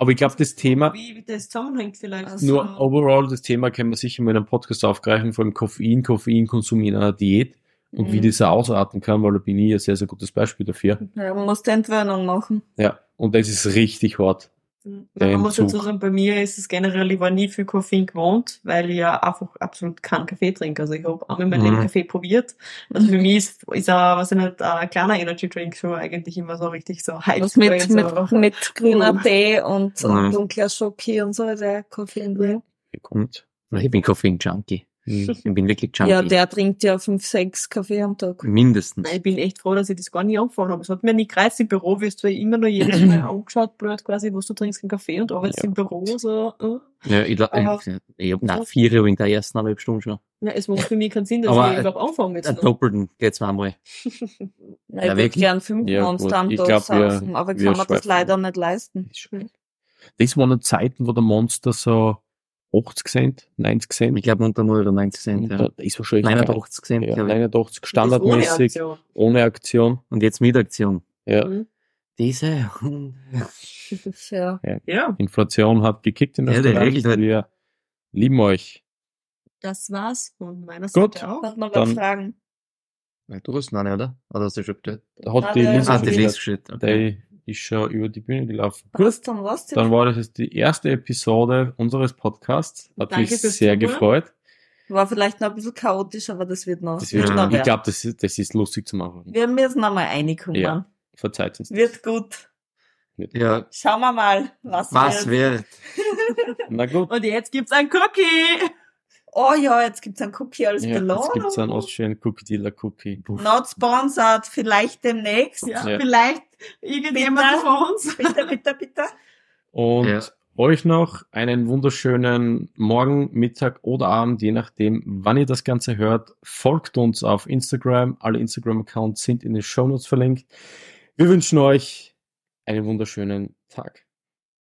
aber ich glaube, das Thema, Wie, wie das zusammenhängt vielleicht. Also- nur overall, das Thema können wir sicher mal in einem Podcast aufgreifen, vor allem Koffein, Koffeinkonsum in einer Diät und wie Mhm. das ausarten kann, weil da bin ich ein sehr, sehr gutes Beispiel dafür. Ja, man muss die Entwöhnung machen. Ja, und das ist richtig hart. Man muss dazu sagen, bei mir ist es generell, ich war nie viel Koffein gewohnt, weil ich ja einfach absolut keinen Kaffee trinke. Also ich habe einmal mein Leben Mhm. Kaffee probiert. Also für mich ist, ist ein, was ich nicht, ein kleiner Energy Drink schon eigentlich immer so richtig so heiß. Was mit, so. mit, mit grüner Mhm. Tee und, und dunkler Schoki und so, der Koffein drin. Kommt. Ich bin Koffein-Junkie. Hm. Ich bin wirklich Junkie. Ja, der trinkt ja fünf, sechs Kaffee am Tag. Mindestens. Nein, ich bin echt froh, dass ich das gar nicht angefangen habe. Es hat mir nie gereizt im Büro, wirst du immer nur jedes Mal angeschaut, blöd quasi, was du trinkst, einen Kaffee und arbeitest Ja. im Büro, so, äh. Ja, ich, ich, ich hab nach vier Uhr in der ersten halben Stunde schon. Ja, es macht für mich keinen Sinn, dass Aber, ich äh, überhaupt anfange jetzt Einen noch. doppelten geht zweimal. Ja, ich Ja, würde wirklich? gern fünf Ja, Monster am Ich Tag saufen, aber kann mir das leider nicht leisten. Das waren noch Zeiten, wo der Monster so 80 Cent, 90 Cent. Ich glaube unter 0 oder 90 Cent. da Ja. ist wahrscheinlich 89 Cent, ja, glaub ich. 89 Das standardmäßig, ohne Aktion. ohne Aktion. Und jetzt mit Aktion. Ja. Mhm. Diese ja, Ja, Inflation hat gekickt in Ja, die Österreich. regelt halt. Wir lieben euch. das war's von meiner Gut. Seite auch. hat noch Dann- was Fragen. Du hast noch nicht, oder? Oder hast du schon gestellt? Da hat Ah, die der- Lisa Ah, die gestellt. Okay. Ist schon über die Bühne gelaufen. Was dann was? Dann war das jetzt die erste Episode unseres Podcasts. Hat Danke mich sehr Zuhören. gefreut. War vielleicht noch ein bisschen chaotisch, aber das wird noch. Das wird, Ja. noch ich glaube, das ist, das ist lustig zu machen. Wir müssen noch mal reinkommen. Ja. Verzeiht uns. das. Wird gut. Ja, Schauen wir mal, was, was wird. wird? Na gut. Und jetzt gibt's ein Cookie! Oh ja, jetzt gibt's einen Cookie als Ja, jetzt Belohnung. gibt's einen Austrian Cookie Dealer Cookie. Not sponsored, vielleicht demnächst. Ja, Ja. vielleicht irgendjemand Bitte? von uns. Bitte, bitte, bitte. Und Ja. euch noch einen wunderschönen Morgen, Mittag oder Abend, je nachdem, wann ihr das Ganze hört. Folgt uns auf Instagram. Alle Instagram-Accounts sind in den Shownotes verlinkt. Wir wünschen euch einen wunderschönen Tag.